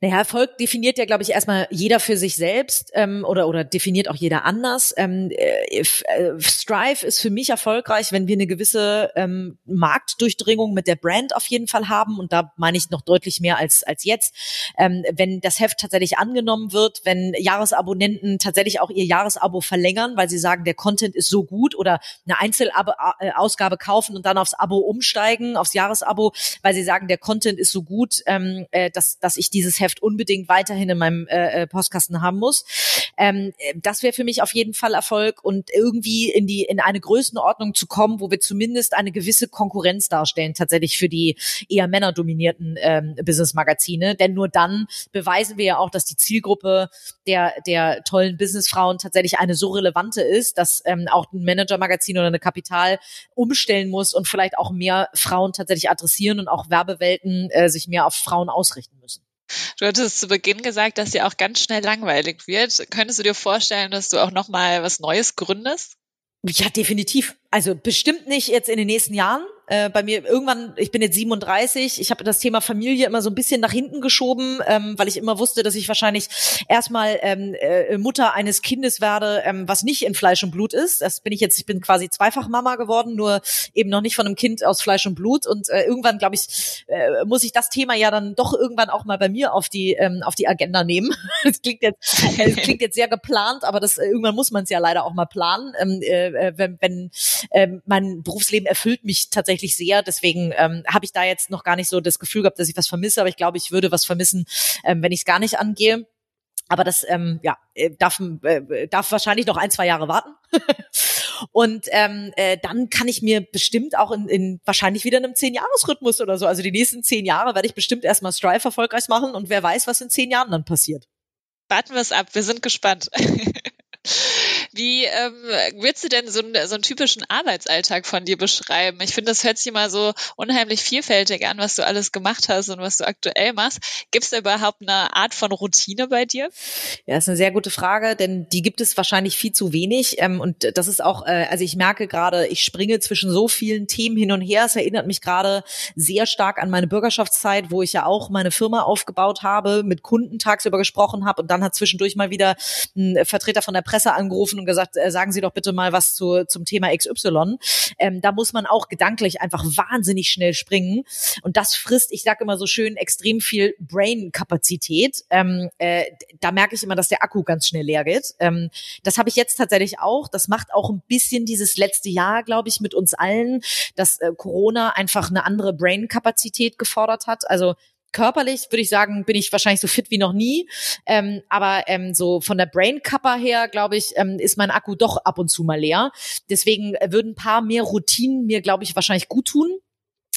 Speaker 1: Naja, Erfolg definiert ja, glaube ich, erstmal jeder für sich selbst ähm, oder, oder definiert auch jeder anders. Ähm, äh, äh, Strive ist für mich erfolgreich, wenn wir eine gewisse ähm, Marktdurchdringung mit der Brand auf jeden Fall haben und da meine ich noch deutlich mehr als, als jetzt. Ähm, wenn das Heft tatsächlich angenommen wird, wenn Jahresabonnenten tatsächlich auch ihr Jahresabo verlängern, weil sie sagen, der Content ist so gut oder eine Einzelausgabe kaufen und dann aufs Abo umsteigen, aufs Jahresabo, weil sie sagen, der Content ist so gut, ähm, äh, dass, dass ich dieses Heft unbedingt weiterhin in meinem äh, äh Postkasten haben muss. Ähm, äh, das wäre für mich auf jeden Fall Erfolg und irgendwie in die in eine Größenordnung zu kommen, wo wir zumindest eine gewisse Konkurrenz darstellen, tatsächlich für die eher männerdominierten ähm, Business-Magazine. Denn nur dann beweisen wir ja auch, dass die Zielgruppe der, der tollen Businessfrauen tatsächlich eine so relevante ist, dass ähm, auch ein Manager-Magazin oder eine Kapital umstellen muss und vielleicht auch mehr Frauen tatsächlich adressieren und auch Werbewelten äh, sich mehr auf Frauen ausrichten müssen.
Speaker 2: Du hattest zu Beginn gesagt, dass dir auch ganz schnell langweilig wird. Könntest du dir vorstellen, dass du auch noch mal was Neues gründest?
Speaker 1: Ja, definitiv. Also bestimmt nicht jetzt in den nächsten Jahren, äh, bei mir irgendwann, ich bin jetzt 37, ich habe das Thema Familie immer so ein bisschen nach hinten geschoben, ähm, weil ich immer wusste, dass ich wahrscheinlich erstmal ähm, äh, Mutter eines Kindes werde, ähm, was nicht in Fleisch und Blut ist. Das bin ich jetzt, ich bin quasi zweifach Mama geworden, nur eben noch nicht von einem Kind aus Fleisch und Blut. Und äh, irgendwann, glaube ich, äh, muss ich das Thema ja dann doch irgendwann auch mal bei mir auf die ähm, auf die Agenda nehmen. *laughs* das klingt jetzt, äh, klingt jetzt sehr geplant, aber das äh, irgendwann muss man es ja leider auch mal planen. Ähm, äh, äh wenn, wenn äh, mein Berufsleben erfüllt mich tatsächlich tatsächlich sehr. Deswegen ähm, habe ich da jetzt noch gar nicht so das Gefühl gehabt, dass ich was vermisse, aber ich glaube, ich würde was vermissen, ähm, wenn ich es gar nicht angehe. Aber das ähm, ja, äh, darf, äh, darf wahrscheinlich noch ein, zwei Jahre warten. *laughs* Und ähm, äh, dann kann ich mir bestimmt auch in, in wahrscheinlich wieder in einem Zehn-Jahres-Rhythmus oder so. Also die nächsten zehn Jahre werde ich bestimmt erstmal Strive erfolgreich machen und wer weiß, was in zehn Jahren dann passiert.
Speaker 2: Warten wir es ab, wir sind gespannt. *laughs* Wie ähm, würdest du denn so, einen, so einen typischen Arbeitsalltag von dir beschreiben? Ich finde, das hört sich immer so unheimlich vielfältig an, was du alles gemacht hast und was du aktuell machst. Gibt es überhaupt eine Art von Routine bei dir?
Speaker 1: Ja, ist eine sehr gute Frage, denn die gibt es wahrscheinlich viel zu wenig. Ähm, und das ist auch, äh, also ich merke gerade, ich springe zwischen so vielen Themen hin und her. Es erinnert mich gerade sehr stark an meine Bürgerschaftszeit, wo ich ja auch meine Firma aufgebaut habe, mit Kunden tagsüber gesprochen habe und dann hat zwischendurch mal wieder ein Vertreter von der Presse angerufen und gesagt, äh, sagen Sie doch bitte mal was zu, zum Thema XY. Ähm, da muss man auch gedanklich einfach wahnsinnig schnell springen. Und das frisst, ich sage immer so schön, extrem viel Brain-Kapazität. Ähm, äh, da merke ich immer, dass der Akku ganz schnell leer geht. Ähm, das habe ich jetzt tatsächlich auch. Das macht auch ein bisschen dieses letzte Jahr, glaube ich, mit uns allen, dass äh, Corona einfach eine andere Brain-Kapazität gefordert hat. Also körperlich würde ich sagen, bin ich wahrscheinlich so fit wie noch nie. Ähm, aber ähm, so von der Brain Kappa her, glaube ich, ähm, ist mein Akku doch ab und zu mal leer. Deswegen würden ein paar mehr Routinen mir, glaube ich, wahrscheinlich gut tun.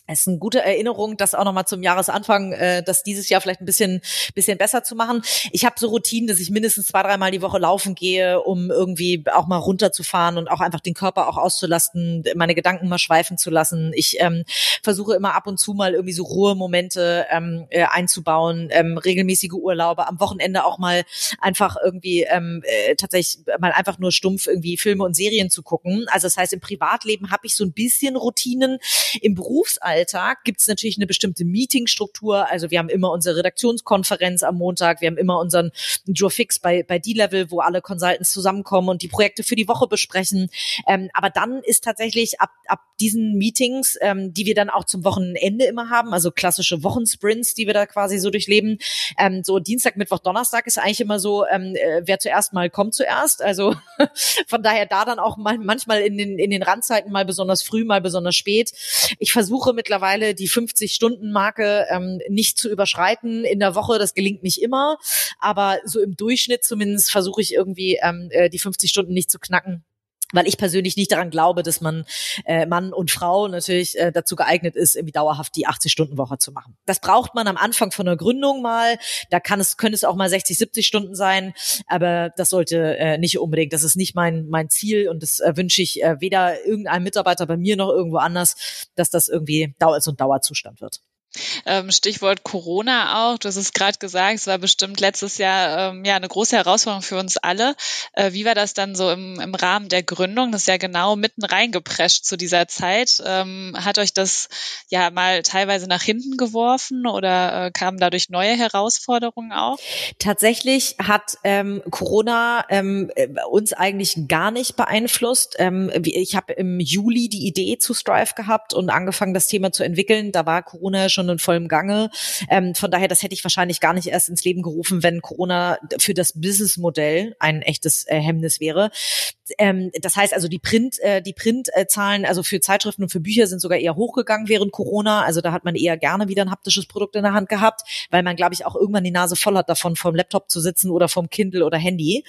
Speaker 1: Es ist eine gute Erinnerung, das auch nochmal zum Jahresanfang, äh, das dieses Jahr vielleicht ein bisschen, bisschen besser zu machen. Ich habe so Routinen, dass ich mindestens zwei, dreimal die Woche laufen gehe, um irgendwie auch mal runterzufahren und auch einfach den Körper auch auszulasten, meine Gedanken mal schweifen zu lassen. Ich ähm, versuche immer ab und zu mal irgendwie so Ruhemomente ähm, äh, einzubauen, ähm, regelmäßige Urlaube, am Wochenende auch mal einfach irgendwie ähm, äh, tatsächlich mal einfach nur stumpf irgendwie Filme und Serien zu gucken. Also das heißt, im Privatleben habe ich so ein bisschen Routinen. Im Berufsalltag Alltag gibt es natürlich eine bestimmte Meetingstruktur. Also wir haben immer unsere Redaktionskonferenz am Montag, wir haben immer unseren Jour Fix bei, bei D-Level, wo alle Consultants zusammenkommen und die Projekte für die Woche besprechen. Ähm, aber dann ist tatsächlich ab, ab diesen Meetings, ähm, die wir dann auch zum Wochenende immer haben, also klassische Wochensprints, die wir da quasi so durchleben, ähm, so Dienstag, Mittwoch, Donnerstag ist eigentlich immer so, ähm, äh, wer zuerst mal kommt zuerst. Also *laughs* von daher da dann auch mal, manchmal in den, in den Randzeiten mal besonders früh, mal besonders spät. Ich versuche mit mittlerweile die 50-Stunden-Marke ähm, nicht zu überschreiten in der Woche. Das gelingt nicht immer, aber so im Durchschnitt zumindest versuche ich irgendwie ähm, äh, die 50 Stunden nicht zu knacken weil ich persönlich nicht daran glaube, dass man äh, Mann und Frau natürlich äh, dazu geeignet ist, irgendwie dauerhaft die 80-Stunden-Woche zu machen. Das braucht man am Anfang von der Gründung mal. Da kann es, können es auch mal 60, 70 Stunden sein, aber das sollte äh, nicht unbedingt. Das ist nicht mein mein Ziel und das äh, wünsche ich äh, weder irgendeinem Mitarbeiter bei mir noch irgendwo anders, dass das irgendwie Dauer so ein Dauerzustand wird.
Speaker 2: Ähm, Stichwort Corona auch. Du hast es gerade gesagt, es war bestimmt letztes Jahr ähm, ja eine große Herausforderung für uns alle. Äh, wie war das dann so im, im Rahmen der Gründung? Das ist ja genau mitten reingeprescht zu dieser Zeit. Ähm, hat euch das ja mal teilweise nach hinten geworfen oder äh, kamen dadurch neue Herausforderungen auf?
Speaker 1: Tatsächlich hat Corona äh, uns eigentlich gar nicht beeinflusst. Ich habe im Juli die Idee zu Strive gehabt und angefangen, das Thema zu entwickeln. Da war Corona schon schon in vollem Gange. Ähm, von daher, das hätte ich wahrscheinlich gar nicht erst ins Leben gerufen, wenn Corona für das Businessmodell ein echtes äh, Hemmnis wäre. Ähm, das heißt also, die Print, äh, die Printzahlen, also für Zeitschriften und für Bücher sind sogar eher hochgegangen während Corona. Also da hat man eher gerne wieder ein haptisches Produkt in der Hand gehabt, weil man, glaube ich, auch irgendwann die Nase voll hat davon, vom Laptop zu sitzen oder vom Kindle oder Handy.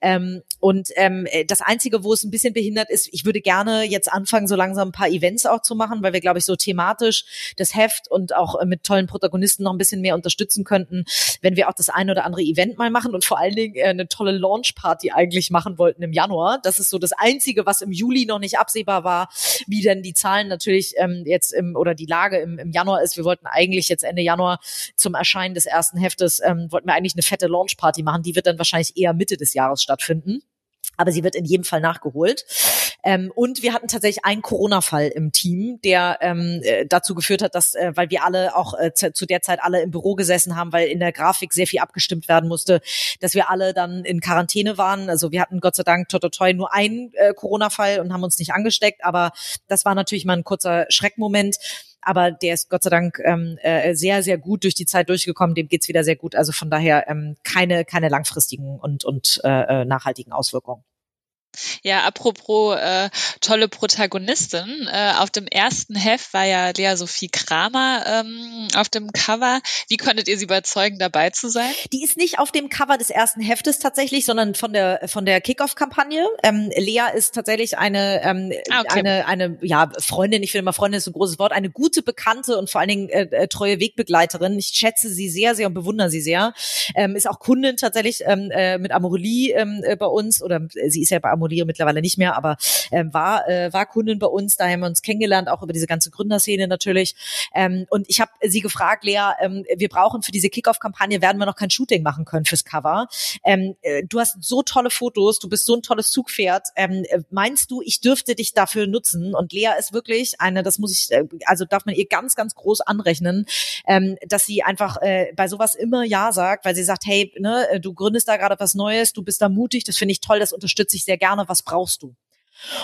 Speaker 1: Ähm, und ähm, das Einzige, wo es ein bisschen behindert ist, ich würde gerne jetzt anfangen, so langsam ein paar Events auch zu machen, weil wir, glaube ich, so thematisch das Heft und auch mit tollen Protagonisten noch ein bisschen mehr unterstützen könnten, wenn wir auch das ein oder andere Event mal machen und vor allen Dingen äh, eine tolle Launch-Party eigentlich machen wollten im Januar. Das ist so das Einzige, was im Juli noch nicht absehbar war, wie denn die Zahlen natürlich ähm, jetzt im oder die Lage im, im Januar ist. Wir wollten eigentlich jetzt Ende Januar zum Erscheinen des ersten Heftes, ähm, wollten wir eigentlich eine fette Launch-Party machen. Die wird dann wahrscheinlich eher Mitte des Jahres stattfinden aber sie wird in jedem Fall nachgeholt. Ähm, und wir hatten tatsächlich einen Corona-Fall im Team, der ähm, äh, dazu geführt hat, dass, äh, weil wir alle auch äh, zu der Zeit alle im Büro gesessen haben, weil in der Grafik sehr viel abgestimmt werden musste, dass wir alle dann in Quarantäne waren. Also wir hatten Gott sei Dank toi, toi, toi nur einen äh, Corona-Fall und haben uns nicht angesteckt, aber das war natürlich mal ein kurzer Schreckmoment aber der ist Gott sei Dank ähm, äh, sehr, sehr gut durch die Zeit durchgekommen. Dem geht's wieder sehr gut. Also von daher ähm, keine, keine langfristigen und, und äh, äh nachhaltigen Auswirkungen.
Speaker 2: Ja, apropos äh, tolle Protagonistin. Äh, auf dem ersten Heft war ja Lea Sophie Kramer ähm, auf dem Cover. Wie konntet ihr sie überzeugen, dabei zu sein?
Speaker 1: Die ist nicht auf dem Cover des ersten Heftes tatsächlich, sondern von der von der Kickoff-Kampagne. Ähm, Lea ist tatsächlich eine ähm, ah, okay. eine eine ja Freundin. Ich finde immer Freundin ist ein großes Wort. Eine gute Bekannte und vor allen Dingen äh, äh, treue Wegbegleiterin. Ich schätze sie sehr sehr und bewundere sie sehr. Ähm, ist auch Kundin tatsächlich ähm, äh, mit Amorelie ähm, äh, bei uns oder äh, sie ist ja bei Amorelie Amorelie mittlerweile nicht mehr, aber äh, war, äh, war Kundin bei uns, da haben wir uns kennengelernt, auch über diese ganze Gründerszene natürlich. Ähm, und ich habe sie gefragt, Lea, ähm, wir brauchen für diese Kickoff-Kampagne, werden wir noch kein Shooting machen können fürs Cover. Ähm, äh, du hast so tolle Fotos, du bist so ein tolles Zugpferd. Ähm, äh, meinst du, ich dürfte dich dafür nutzen? Und Lea ist wirklich eine, das muss ich, äh, also darf man ihr ganz, ganz groß anrechnen, ähm, dass sie einfach äh, bei sowas immer Ja sagt, weil sie sagt, hey, ne, du gründest da gerade was Neues, du bist da mutig, das finde ich toll, das unterstütze ich sehr gerne gerne, was brauchst du?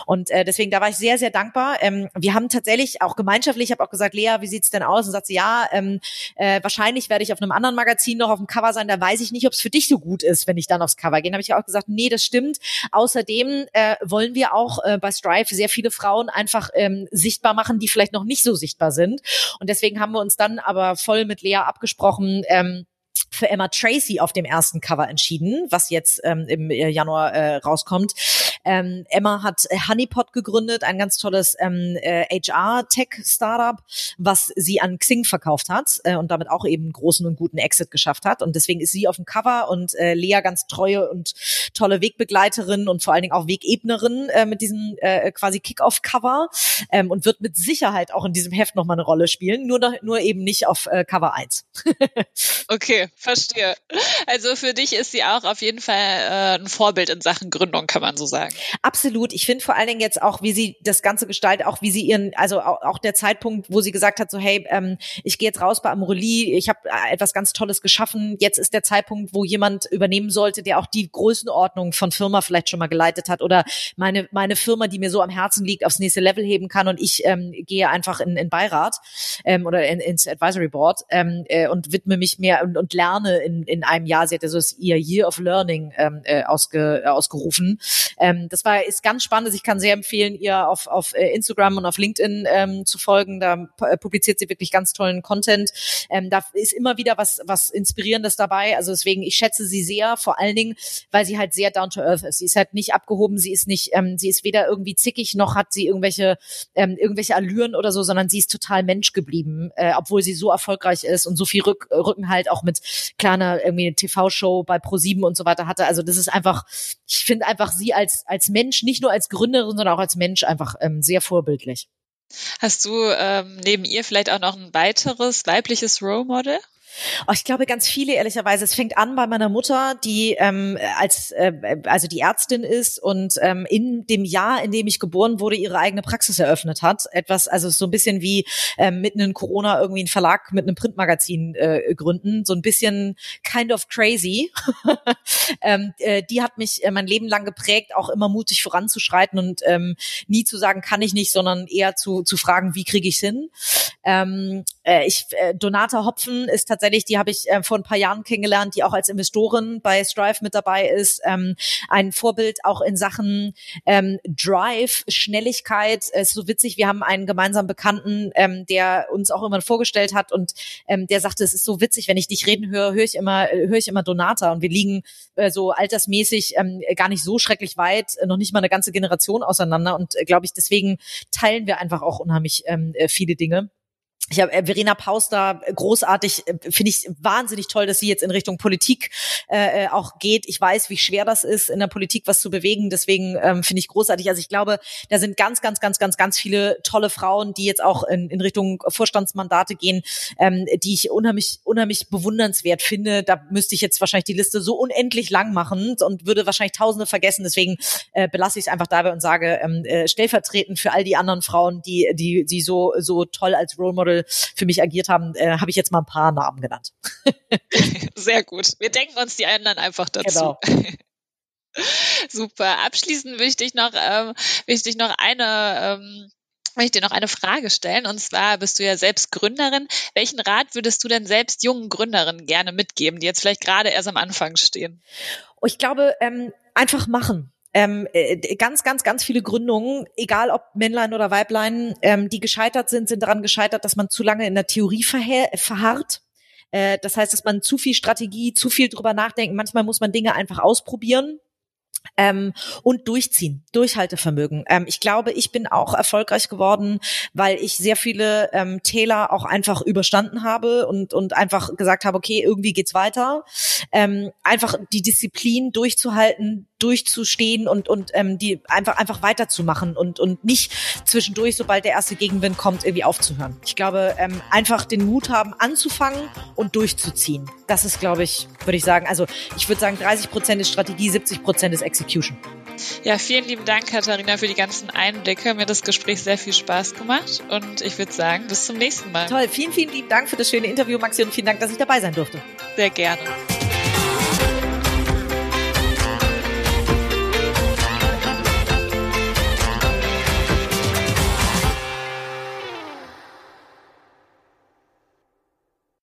Speaker 1: Und äh, deswegen, da war ich sehr, sehr dankbar. Ähm, wir haben tatsächlich auch gemeinschaftlich, ich habe auch gesagt, Lea, wie sieht's denn aus? Und sagt sie, ja, ähm, äh, wahrscheinlich werde ich auf einem anderen Magazin noch auf dem Cover sein. Da weiß ich nicht, ob es für dich so gut ist, wenn ich dann aufs Cover gehe. Dann habe ich auch gesagt, nee, das stimmt. Außerdem äh, wollen wir auch äh, bei Strive sehr viele Frauen einfach ähm, sichtbar machen, die vielleicht noch nicht so sichtbar sind. Und deswegen haben wir uns dann aber voll mit Lea abgesprochen. Ähm, für Emma Tracy auf dem ersten Cover entschieden, was jetzt ähm, im äh, Januar äh, rauskommt. Ähm, Emma hat äh, Honeypot gegründet, ein ganz tolles ähm, äh, HR-Tech-Startup, was sie an Xing verkauft hat äh, und damit auch eben einen großen und guten Exit geschafft hat. Und deswegen ist sie auf dem Cover und äh, Lea ganz treue und tolle Wegbegleiterin und vor allen Dingen auch Wegebnerin äh, mit diesem äh, quasi Kick-Off-Cover ähm, und wird mit Sicherheit auch in diesem Heft nochmal eine Rolle spielen, nur, nur eben nicht auf äh, Cover 1. *laughs*
Speaker 2: okay, verstehe. Also für dich ist sie auch auf jeden Fall äh, ein Vorbild in Sachen Gründung, kann man so sagen.
Speaker 1: Absolut. Ich finde vor allen Dingen jetzt auch, wie sie das Ganze gestaltet, auch wie sie ihren, also auch, auch der Zeitpunkt, wo sie gesagt hat, so hey, ähm, ich gehe jetzt raus bei Amorelie, ich habe äh, etwas ganz Tolles geschaffen. Jetzt ist der Zeitpunkt, wo jemand übernehmen sollte, der auch die Größenordnung von Firma vielleicht schon mal geleitet hat oder meine meine Firma, die mir so am Herzen liegt, aufs nächste Level heben kann und ich ähm, gehe einfach in, in Beirat ähm, oder in, ins Advisory Board ähm, äh, und widme mich mehr und, und lerne in, in einem Jahr. Sie hat ja so das ihr Year of Learning ähm, äh, ausge, äh, ausgerufen. Ähm, das war ist ganz spannend. Also ich kann sehr empfehlen, ihr auf, auf äh, Instagram und auf LinkedIn ähm, zu folgen. Da äh, publiziert sie wirklich ganz tollen Content. Ähm, da ist immer wieder was, was Inspirierendes dabei. Also deswegen, ich schätze sie sehr, vor allen Dingen, weil sie halt sehr down to earth ist. Sie ist halt nicht abgehoben, sie ist nicht, ähm, sie ist weder irgendwie zickig noch hat sie irgendwelche, ähm, irgendwelche Allüren oder so, sondern sie ist total Mensch geblieben, äh, obwohl sie so erfolgreich ist und so viel Rück, Rücken halt auch mit kleiner irgendwie TV-Show bei Pro7 und so weiter hatte. Also das ist einfach, ich finde einfach sie als Mensch, nicht nur als Gründerin, sondern auch als Mensch einfach ähm, sehr vorbildlich.
Speaker 2: Hast du ähm, neben ihr vielleicht auch noch ein weiteres weibliches Role Model?
Speaker 1: Oh, ich glaube ganz viele ehrlicherweise. Es fängt an bei meiner Mutter, die ähm, als äh, also die Ärztin ist und ähm, in dem Jahr, in dem ich geboren wurde, ihre eigene Praxis eröffnet hat. Etwas, also so ein bisschen wie ähm, mitten in Corona irgendwie einen Verlag mit einem Printmagazin äh, gründen, so ein bisschen kind of crazy. *laughs* ähm, äh, die hat mich äh, mein Leben lang geprägt, auch immer mutig voranzuschreiten und ähm, nie zu sagen, kann ich nicht, sondern eher zu zu fragen, wie kriege ich hin. Ähm, äh, ich äh, Donata Hopfen ist tatsächlich, die habe ich äh, vor ein paar Jahren kennengelernt, die auch als Investorin bei Strive mit dabei ist. Ähm, ein Vorbild auch in Sachen ähm, Drive, Schnelligkeit. Es ist so witzig, wir haben einen gemeinsamen Bekannten, ähm, der uns auch immer vorgestellt hat und ähm, der sagte, es ist so witzig, wenn ich dich reden höre, höre ich immer, höre ich immer Donata und wir liegen äh, so altersmäßig ähm, gar nicht so schrecklich weit, noch nicht mal eine ganze Generation auseinander und äh, glaube ich, deswegen teilen wir einfach auch unheimlich ähm, äh, viele Dinge. Ich habe äh, Verena Paus da äh, großartig, äh, finde ich wahnsinnig toll, dass sie jetzt in Richtung Politik äh, auch geht. Ich weiß, wie schwer das ist, in der Politik was zu bewegen. Deswegen ähm, finde ich großartig. Also ich glaube, da sind ganz, ganz, ganz, ganz, ganz viele tolle Frauen, die jetzt auch in, in Richtung Vorstandsmandate gehen, ähm, die ich unheimlich, unheimlich bewundernswert finde. Da müsste ich jetzt wahrscheinlich die Liste so unendlich lang machen und würde wahrscheinlich Tausende vergessen. Deswegen äh, belasse ich es einfach dabei und sage ähm, äh, stellvertretend für all die anderen Frauen, die, die, die so, so toll als Role Model für mich agiert haben, äh, habe ich jetzt mal ein paar Namen genannt. *laughs*
Speaker 2: Sehr gut. Wir denken uns die anderen einfach dazu. Genau. *laughs* Super. Abschließend will ich dich noch, ähm, will ich noch eine ähm, möchte ich dir noch eine Frage stellen. Und zwar bist du ja selbst Gründerin. Welchen Rat würdest du denn selbst jungen Gründerinnen gerne mitgeben, die jetzt vielleicht gerade erst am Anfang stehen?
Speaker 1: Oh, ich glaube, ähm, einfach machen ähm, äh, ganz, ganz, ganz viele Gründungen, egal ob Männlein oder Weiblein, ähm, die gescheitert sind, sind daran gescheitert, dass man zu lange in der Theorie verharrt. Äh, das heißt, dass man zu viel Strategie, zu viel drüber nachdenkt. Manchmal muss man Dinge einfach ausprobieren ähm, und durchziehen, Durchhaltevermögen. Ähm, ich glaube, ich bin auch erfolgreich geworden, weil ich sehr viele ähm, Täler auch einfach überstanden habe und und einfach gesagt habe, okay, irgendwie geht's weiter. Ähm, einfach die Disziplin durchzuhalten, durchzustehen und und ähm, die einfach einfach weiterzumachen und und nicht zwischendurch, sobald der erste Gegenwind kommt, irgendwie aufzuhören. Ich glaube, ähm, einfach den Mut haben, anzufangen und durchzuziehen. Das ist, glaube ich, würde ich sagen. Also ich würde sagen, 30 Prozent ist Strategie, 70 Prozent ist Execution.
Speaker 2: Ja, vielen lieben Dank, Katharina, für die ganzen Einblicke. Mir hat das Gespräch sehr viel Spaß gemacht und ich würde sagen, bis zum nächsten Mal.
Speaker 1: Toll, vielen, vielen lieben Dank für das schöne Interview, Maxi, und vielen Dank, dass ich dabei sein durfte.
Speaker 2: Sehr gerne.